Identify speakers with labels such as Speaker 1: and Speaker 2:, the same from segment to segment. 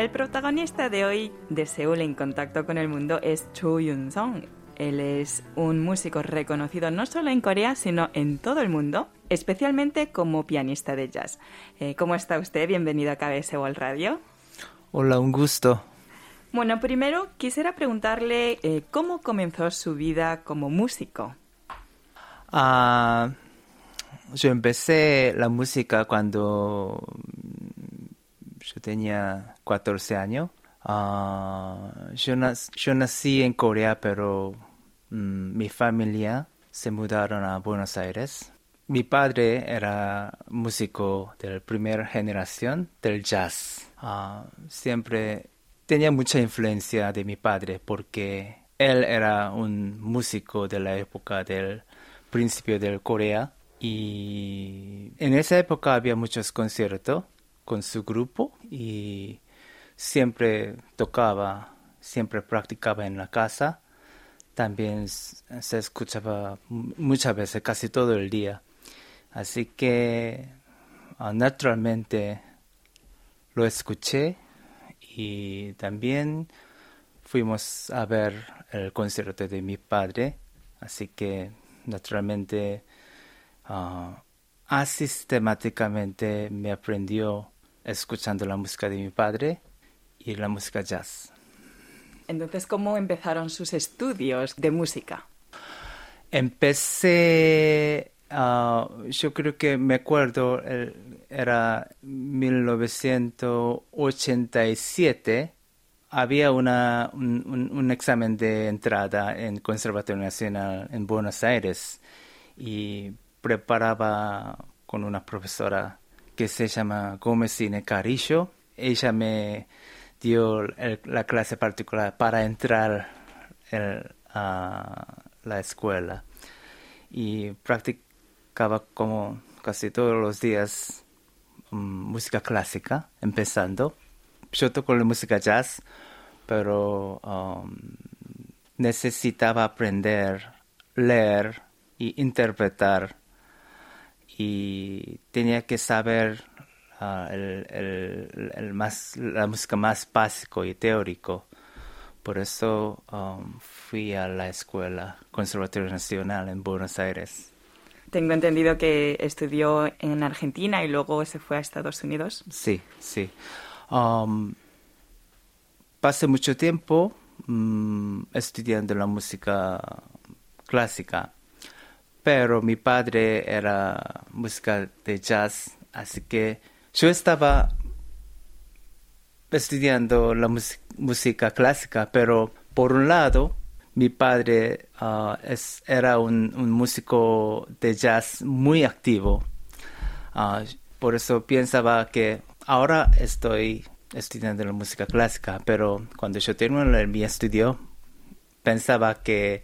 Speaker 1: El protagonista de hoy de Seúl en contacto con el mundo es Cho Yun-song. Él es un músico reconocido no solo en Corea, sino en todo el mundo, especialmente como pianista de jazz. Eh, ¿Cómo está usted? Bienvenido a KBS World Radio.
Speaker 2: Hola, un gusto.
Speaker 1: Bueno, primero quisiera preguntarle eh, cómo comenzó su vida como músico.
Speaker 2: Ah, yo empecé la música cuando yo tenía 14 años. Ah, yo, nací en Corea, pero mm, mi familia se mudaron a Buenos Aires. Mi padre era músico de la primera generación del jazz. Ah, siempre tenía mucha influencia de mi padre porque él era un músico de la época del principio de Corea y en esa época había muchos conciertos con su grupo y siempre tocaba, siempre practicaba en la casa. También se escuchaba muchas veces, casi todo el día. Así que ah, naturalmente lo escuché y también fuimos a ver el concierto de mi padre. Así que naturalmente uh, asistemáticamente me aprendió escuchando la música de mi padre y la música jazz.
Speaker 1: Entonces, ¿cómo empezaron sus estudios de música?
Speaker 2: Empecé, ah, yo creo que me acuerdo, era 1987, había una, un, un, examen de entrada en Conservatorio Nacional en Buenos Aires y preparaba con una profesora que se llama Gómez Cine Carillo. Ella me dio la clase particular para entrar a la escuela y practicaba como casi todos los días mm, música clásica, empezando. Yo toco la música jazz, pero um, necesitaba aprender, leer y interpretar y tenía que saber Ah, el, más, la música más básico y teórico. Por eso um, fui a la escuela Conservatorio Nacional en Buenos Aires.
Speaker 1: Tengo entendido que estudió en Argentina y luego se fue a Estados Unidos.
Speaker 2: Sí, sí. Um, pasé mucho tiempo mm, estudiando la música clásica, pero mi padre era música de jazz, así que yo estaba estudiando la música clásica, pero por un lado, mi padre es, era un, músico de jazz muy activo. Ah, por eso pensaba que ahora estoy estudiando la música clásica, pero cuando yo terminé mi estudio, pensaba que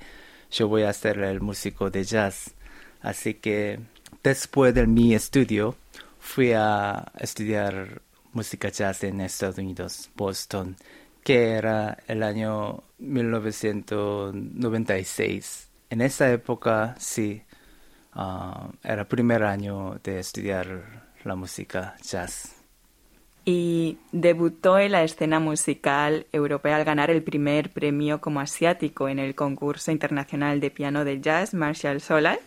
Speaker 2: yo voy a ser el músico de jazz. Así que después de mi estudio, fui a estudiar música jazz en Estados Unidos, Boston, que era el año 1996. En esa época, sí, ah, era el primer año de estudiar la música jazz
Speaker 1: y debutó en la escena musical europea al ganar el primer premio como asiático en el concurso internacional de piano de jazz Marshall Solar,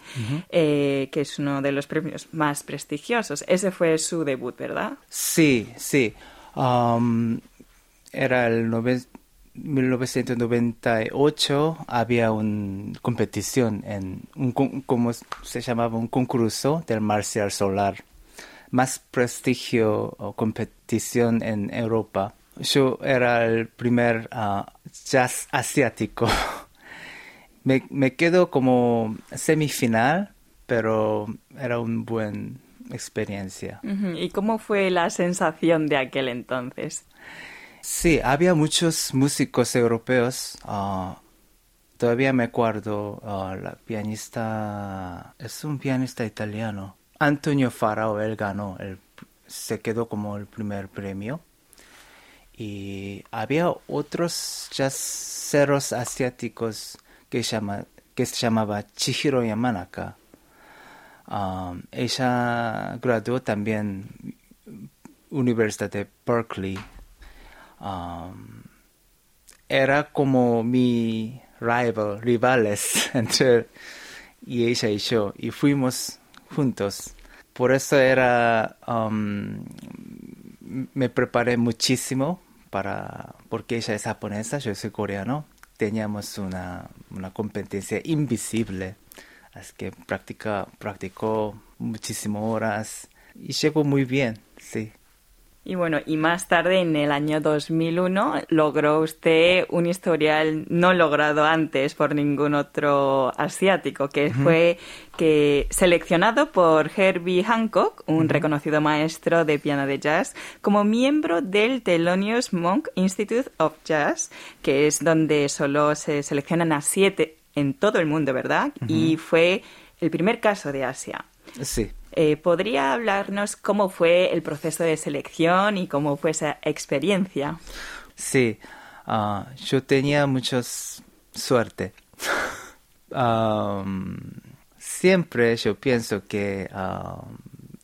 Speaker 1: eh, que es uno de los premios más prestigiosos. Ese fue su debut, ¿verdad?
Speaker 2: Sí, sí. Um, era el 1998 había una competición en un como se llamaba un concurso del Marshall Solar más prestigio o competición en Europa. Yo era el primer uh, jazz asiático. me, me quedo como semifinal, pero era una buena experiencia.
Speaker 1: ¿Y cómo fue la sensación de aquel entonces?
Speaker 2: Sí, había muchos músicos europeos. Uh, todavía me acuerdo, uh, la pianista, es un pianista italiano, Antonio Farao, él ganó, se quedó como el primer premio. Y había otros jazzeros asiáticos que, se llamaba Chihiro Yamanaka. Um, ella graduó también Universidad de Berkeley. um, era como mi rival, rivales entre y ella y yo, y fuimos juntos. Por eso era, um, me preparé muchísimo para, porque ella es japonesa, yo soy coreano, teníamos una, una competencia invisible, así que practica, practicó muchísimas horas y llegó muy bien, sí.
Speaker 1: Y bueno, y más tarde, en el año 2001, logró usted un historial no logrado antes por ningún otro asiático, que fue que seleccionado por Herbie Hancock, un reconocido maestro de piano de jazz, como miembro del Thelonious Monk Institute of Jazz, que es donde solo se seleccionan a siete en todo el mundo, ¿verdad? Y fue el primer caso de Asia.
Speaker 2: Sí.
Speaker 1: Eh, ¿Podría hablarnos cómo fue el proceso de selección y cómo fue esa experiencia?
Speaker 2: Sí, ah, yo tenía mucha suerte. siempre yo pienso que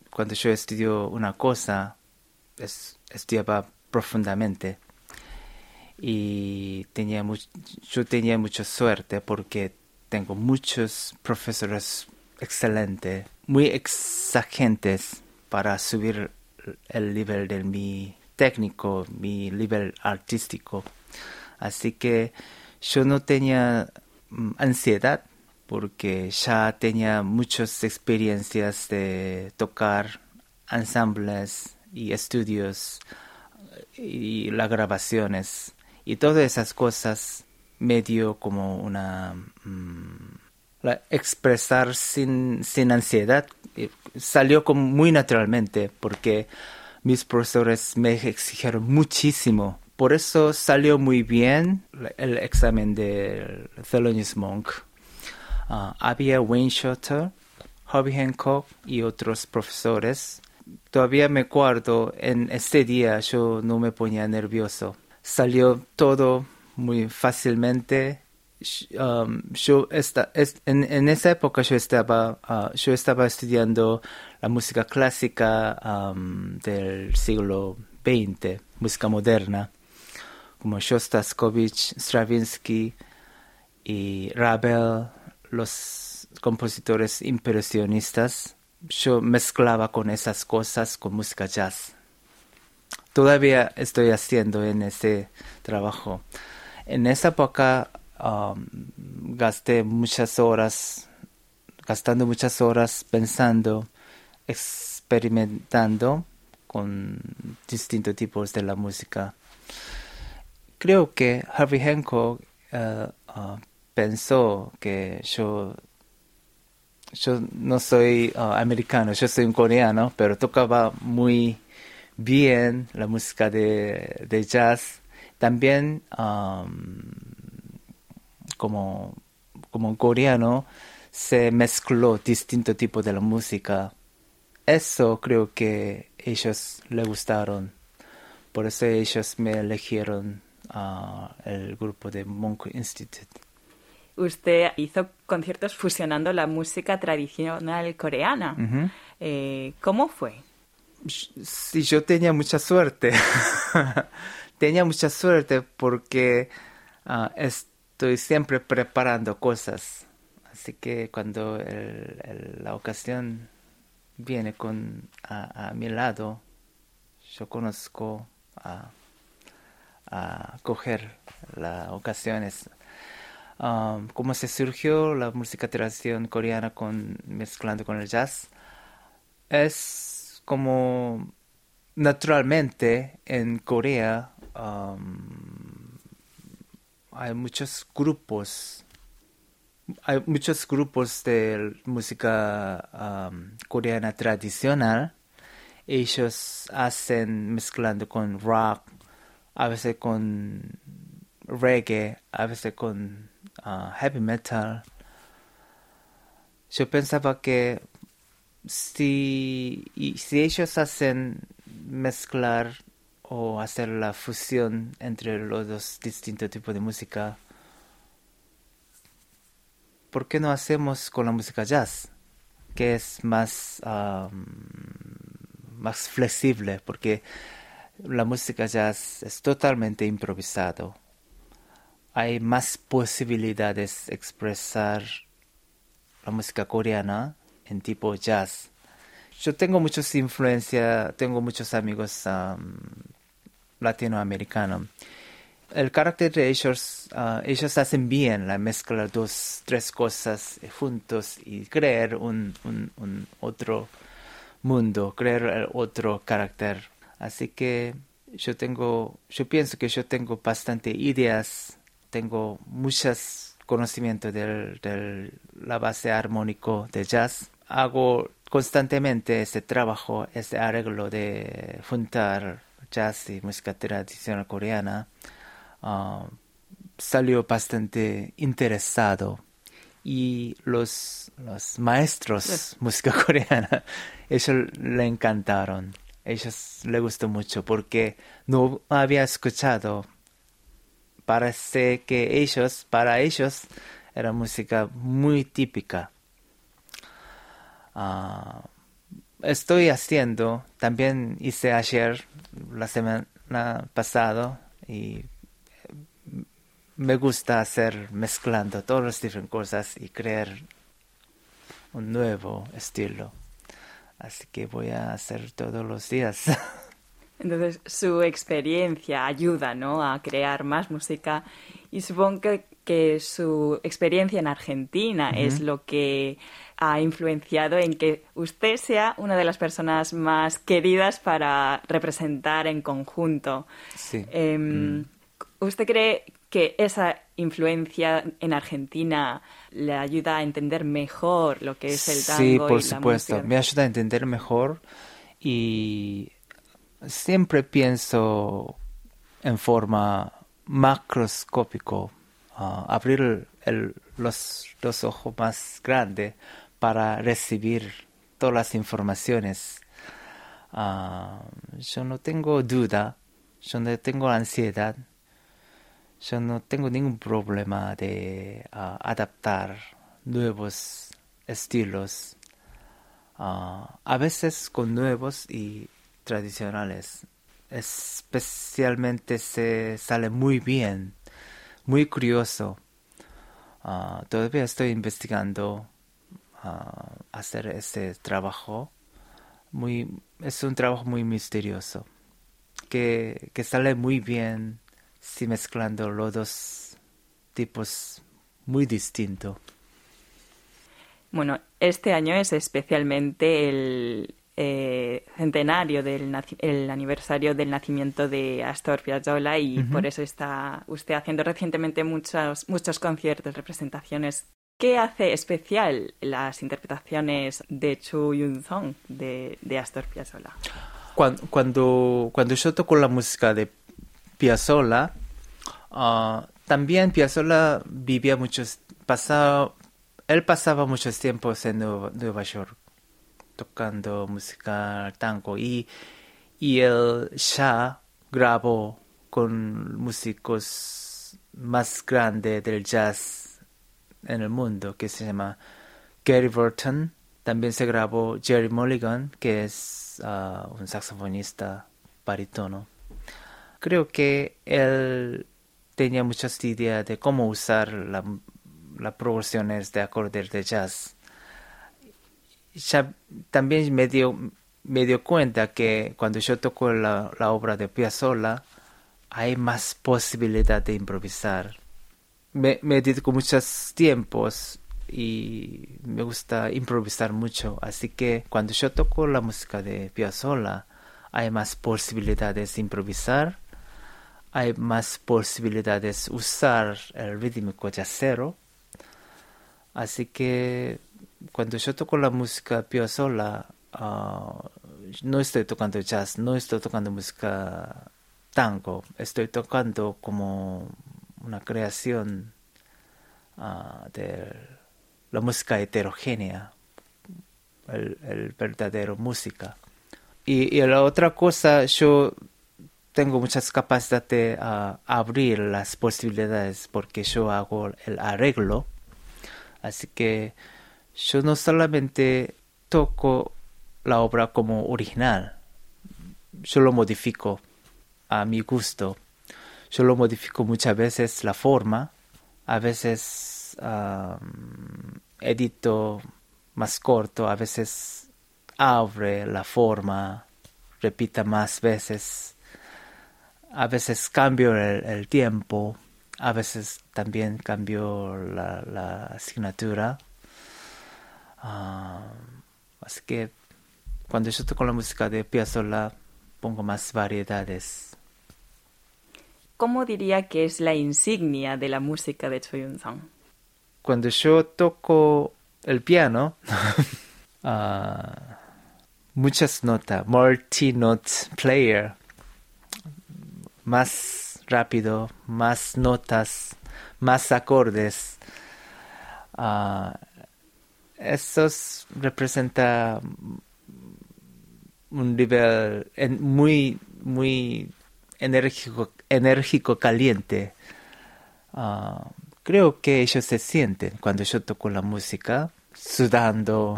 Speaker 2: cuando yo estudio una cosa, estudiaba profundamente. Y tenía yo tenía mucha suerte porque tengo muchos profesores excelentes muy exigentes para subir el nivel de mi técnico, mi nivel artístico. Así que yo no tenía mm, ansiedad porque ya tenía muchas experiencias de tocar ensambles y estudios y las grabaciones y todas esas cosas me dio como una mm, expresar sin, sin ansiedad salió como muy naturalmente porque mis profesores me exigieron muchísimo. Por eso salió muy bien el examen de Thelonious Monk. Ah, había Wayne Shorter, Hobby Hancock y otros profesores. Todavía me acuerdo, en este día yo no me ponía nervioso. Salió todo muy fácilmente Um, yo esta, en, esa época yo estaba, uh, yo estaba estudiando la música clásica um, del siglo XX, música moderna, como Shostakovich, Stravinsky y Ravel, los compositores impresionistas. Yo mezclaba con esas cosas con música jazz. Todavía estoy haciendo en ese trabajo. En esa época Um, gasté muchas horas, gastando muchas horas pensando, experimentando con distintos tipos de la música. Creo que Harvey Hancock uh, uh, pensó que yo yo no soy uh, americano, yo soy un coreano, pero tocaba muy bien la música de, de jazz. También um, como, como coreano se mezcló distinto tipo de la música. Eso creo que ellos le gustaron. Por eso ellos me eligieron a el grupo de Monk Institute.
Speaker 1: Usted hizo conciertos fusionando la música tradicional coreana. Eh, ¿Cómo fue?
Speaker 2: Sí, yo tenía mucha suerte. tenía mucha suerte porque uh, estoy siempre preparando cosas. Así que cuando la ocasión viene con a, mi lado, yo conozco a, a coger las ocasiones. Um, como se surgió la música tradición coreana con mezclando con el jazz, es como naturalmente en Corea um, hay muchos grupos, hay muchos grupos de música coreana tradicional. Ellos hacen mezclando con rock, a veces con reggae, a veces con ah, heavy metal. Yo pensaba que si, si ellos hacen mezclar o hacer la fusión entre los dos distintos tipos de música. ¿Por qué no hacemos con la música jazz? Que es más, más flexible, porque la música jazz es totalmente improvisado. Hay más posibilidades de expresar la música coreana en tipo jazz. Yo tengo muchas influencias, tengo muchos amigos latinoamericanos. El carácter de ellos, ah, ellos hacen bien la mezcla de dos, tres cosas juntos y crear un, otro mundo, crear otro carácter. Así que yo tengo, yo pienso que yo tengo bastante ideas, tengo muchos conocimientos de, la base armónico de jazz. Hago constantemente ese trabajo, ese arreglo de juntar jazz y música tradicional coreana. Ah, salió bastante interesado y los, los maestros de música coreana, ellos le encantaron, ellos le gustó mucho porque no había escuchado, parece que ellos, para ellos, era música muy típica. Ah, estoy haciendo, también hice ayer, la semana pasada, y me gusta hacer mezclando todas las diferentes cosas y crear un nuevo estilo. Así que voy a hacer todos los días.
Speaker 1: Entonces, su experiencia ayuda ¿no? a crear más música y supongo que, su experiencia en Argentina es lo que ha influenciado en que usted sea una de las personas más queridas para representar en conjunto.
Speaker 2: Sí.
Speaker 1: Em, mm. ¿Usted cree que esa influencia en Argentina le ayuda a entender mejor lo que es el tango.
Speaker 2: Sí, por supuesto, me ayuda a entender mejor y siempre pienso en forma macroscópico, ah, abrir los, los ojos más grandes para recibir todas las informaciones. Ah, yo no tengo duda, yo no tengo ansiedad yo no tengo ningún problema de ah, adaptar nuevos estilos, ah, a veces con nuevos y tradicionales. Especialmente se sale muy bien, muy curioso. Todavía estoy investigando hacer ese trabajo. Muy, es un trabajo muy misterioso que, que sale muy bien sí mezclando los dos tipos muy distintos.
Speaker 1: Bueno, este año es especialmente el eh, centenario del el aniversario del nacimiento de Astor Piazzolla y por eso está usted haciendo recientemente muchos, muchos conciertos, representaciones. ¿Qué hace especial las interpretaciones de Chu Yun Song de, de Astor Piazzolla?
Speaker 2: Cuando, cuando, cuando yo toco la música de Piazzolla, ah, también Piazzolla vivía muchos, pasaba, él pasaba muchos tiempos en Nueva, York tocando música tango y, y él ya grabó con músicos más grandes del jazz en el mundo que se llama Gary Burton. También se grabó Jerry Mulligan, que es ah, un saxofonista barítono creo que él tenía muchas ideas de cómo usar las progresiones de acordes de jazz. También me dio, me dio cuenta que cuando yo toco la, obra de Piazzolla, hay más posibilidad de improvisar. Me, me dedico muchos tiempos y me gusta improvisar mucho, así que cuando yo toco la música de Piazzolla, hay más posibilidades de improvisar hay más posibilidades usar el rítmico jazzero. Así que cuando yo toco la música Piazzolla, uh, no estoy tocando jazz, no estoy tocando música tango, estoy tocando como una creación uh, de la música heterogénea, el, verdadero música. Y, y, la otra cosa, yo tengo muchas capacidades de ah, abrir las posibilidades porque yo hago el arreglo. Así que yo no solamente toco la obra como original, yo lo modifico a mi gusto. Yo lo modifico muchas veces la forma, a veces edito más corto, a veces abre la forma, repita más veces, a veces cambio el, tiempo, a veces también cambio la, asignatura. Así que cuando yo toco la música de Piazzolla pongo más variedades.
Speaker 1: ¿Cómo diría que es la insignia de la música de Choi Yun-sung?
Speaker 2: Cuando yo toco el piano, ah, muchas notas, multi-note player, más rápido, más notas, más acordes. Uh, eso representa un nivel muy, muy enérgico, enérgico caliente. Ah, creo que ellos se sienten cuando yo toco la música, sudando,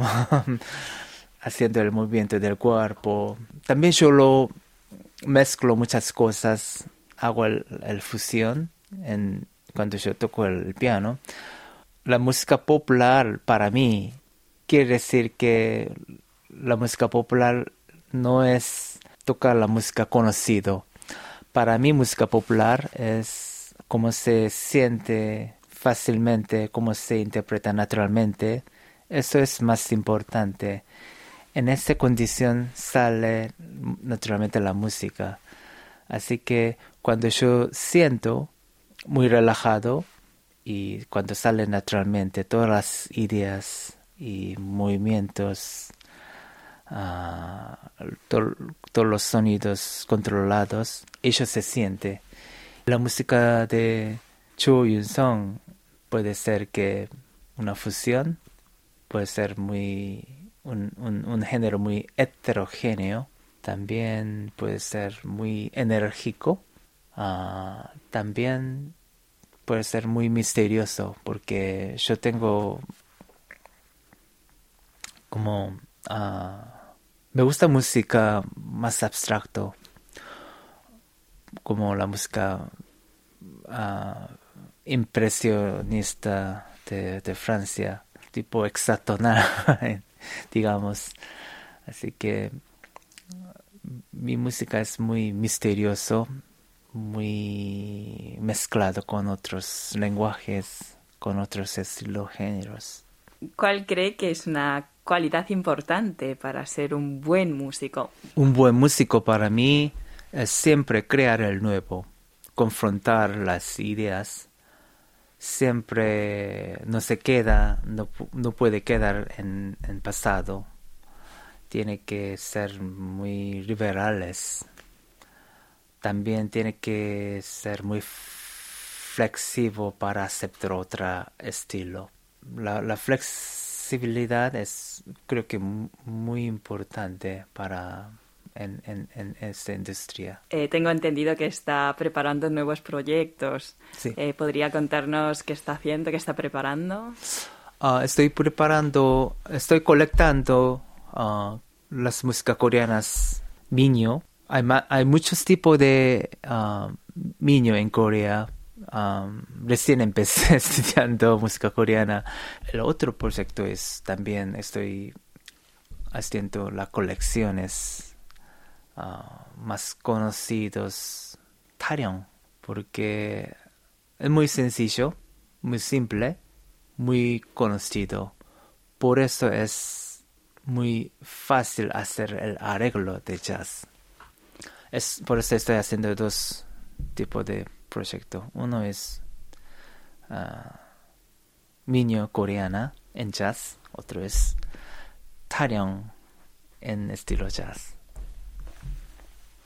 Speaker 2: haciendo el movimiento del cuerpo. También yo lo mezclo muchas cosas, hago el, fusión en, cuando yo toco el piano. La música popular para mí quiere decir que la música popular no es tocar la música conocido. Para mí música popular es como se siente fácilmente, como se interpreta naturalmente. Eso es más importante. En esta condición sale naturalmente la música. Así que cuando yo siento muy relajado y cuando salen naturalmente todas las ideas y movimientos todos los sonidos controlados, ellos se siente. La música de Cho Yun Song puede ser que una fusión, puede ser muy un, género muy heterogéneo, también puede ser muy enérgico, ah, también puede ser muy misterioso porque yo tengo como uh, me gusta música más abstracto, como la música ah, impresionista de, Francia, tipo hexatonal, digamos. Así que mi música es muy misterioso, muy mezclado con otros lenguajes, con otros estilos, géneros.
Speaker 1: ¿Cuál cree que es una cualidad importante para ser un buen músico?
Speaker 2: Un buen músico para mí es siempre crear el nuevo, confrontar las ideas, siempre no se queda, no, puede quedar en, el pasado, tiene que ser muy liberales, también tiene que ser muy flexible para aceptar otro estilo. La, la flex flexibilidad es creo que muy importante para en, en, esta industria.
Speaker 1: Eh, tengo entendido que está preparando nuevos proyectos. Eh, ¿Podría contarnos qué está haciendo, qué está preparando?
Speaker 2: Ah, estoy preparando, estoy colectando uh, las músicas coreanas Minyo. Hay, hay muchos tipos de uh, en Corea recién empecé estudiando música coreana. El otro proyecto es también estoy haciendo las colecciones ah, más conocidos Taryong porque es muy sencillo, muy simple, muy conocido. Por eso es muy fácil hacer el arreglo de jazz. Es por eso estoy haciendo dos tipos de proyecto. Uno es uh, coreana en jazz, otro es Taryong en estilo jazz.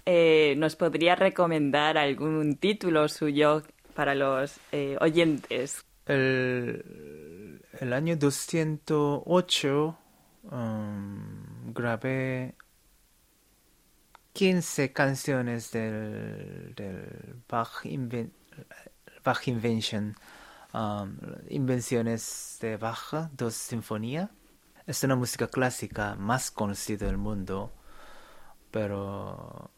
Speaker 1: Eh, ¿Nos podría recomendar algún título suyo para los eh, oyentes?
Speaker 2: El, el, año 208 um, grabé 15 canciones del, Bach, Invention, um, invenciones de Bach, dos sinfonías. Es una música clásica más conocida del mundo, pero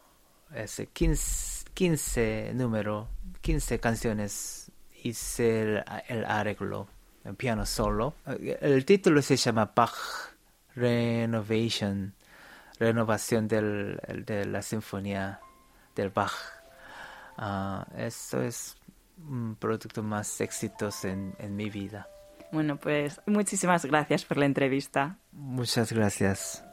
Speaker 2: es 15, 15 número, 15 canciones hice el, el arreglo, el piano solo. El título se llama Bach Renovation, renovación del, de la sinfonía del Bach. Uh, esto es un producto más exitoso en, en mi vida.
Speaker 1: Bueno, pues muchísimas gracias por la entrevista.
Speaker 2: Muchas gracias.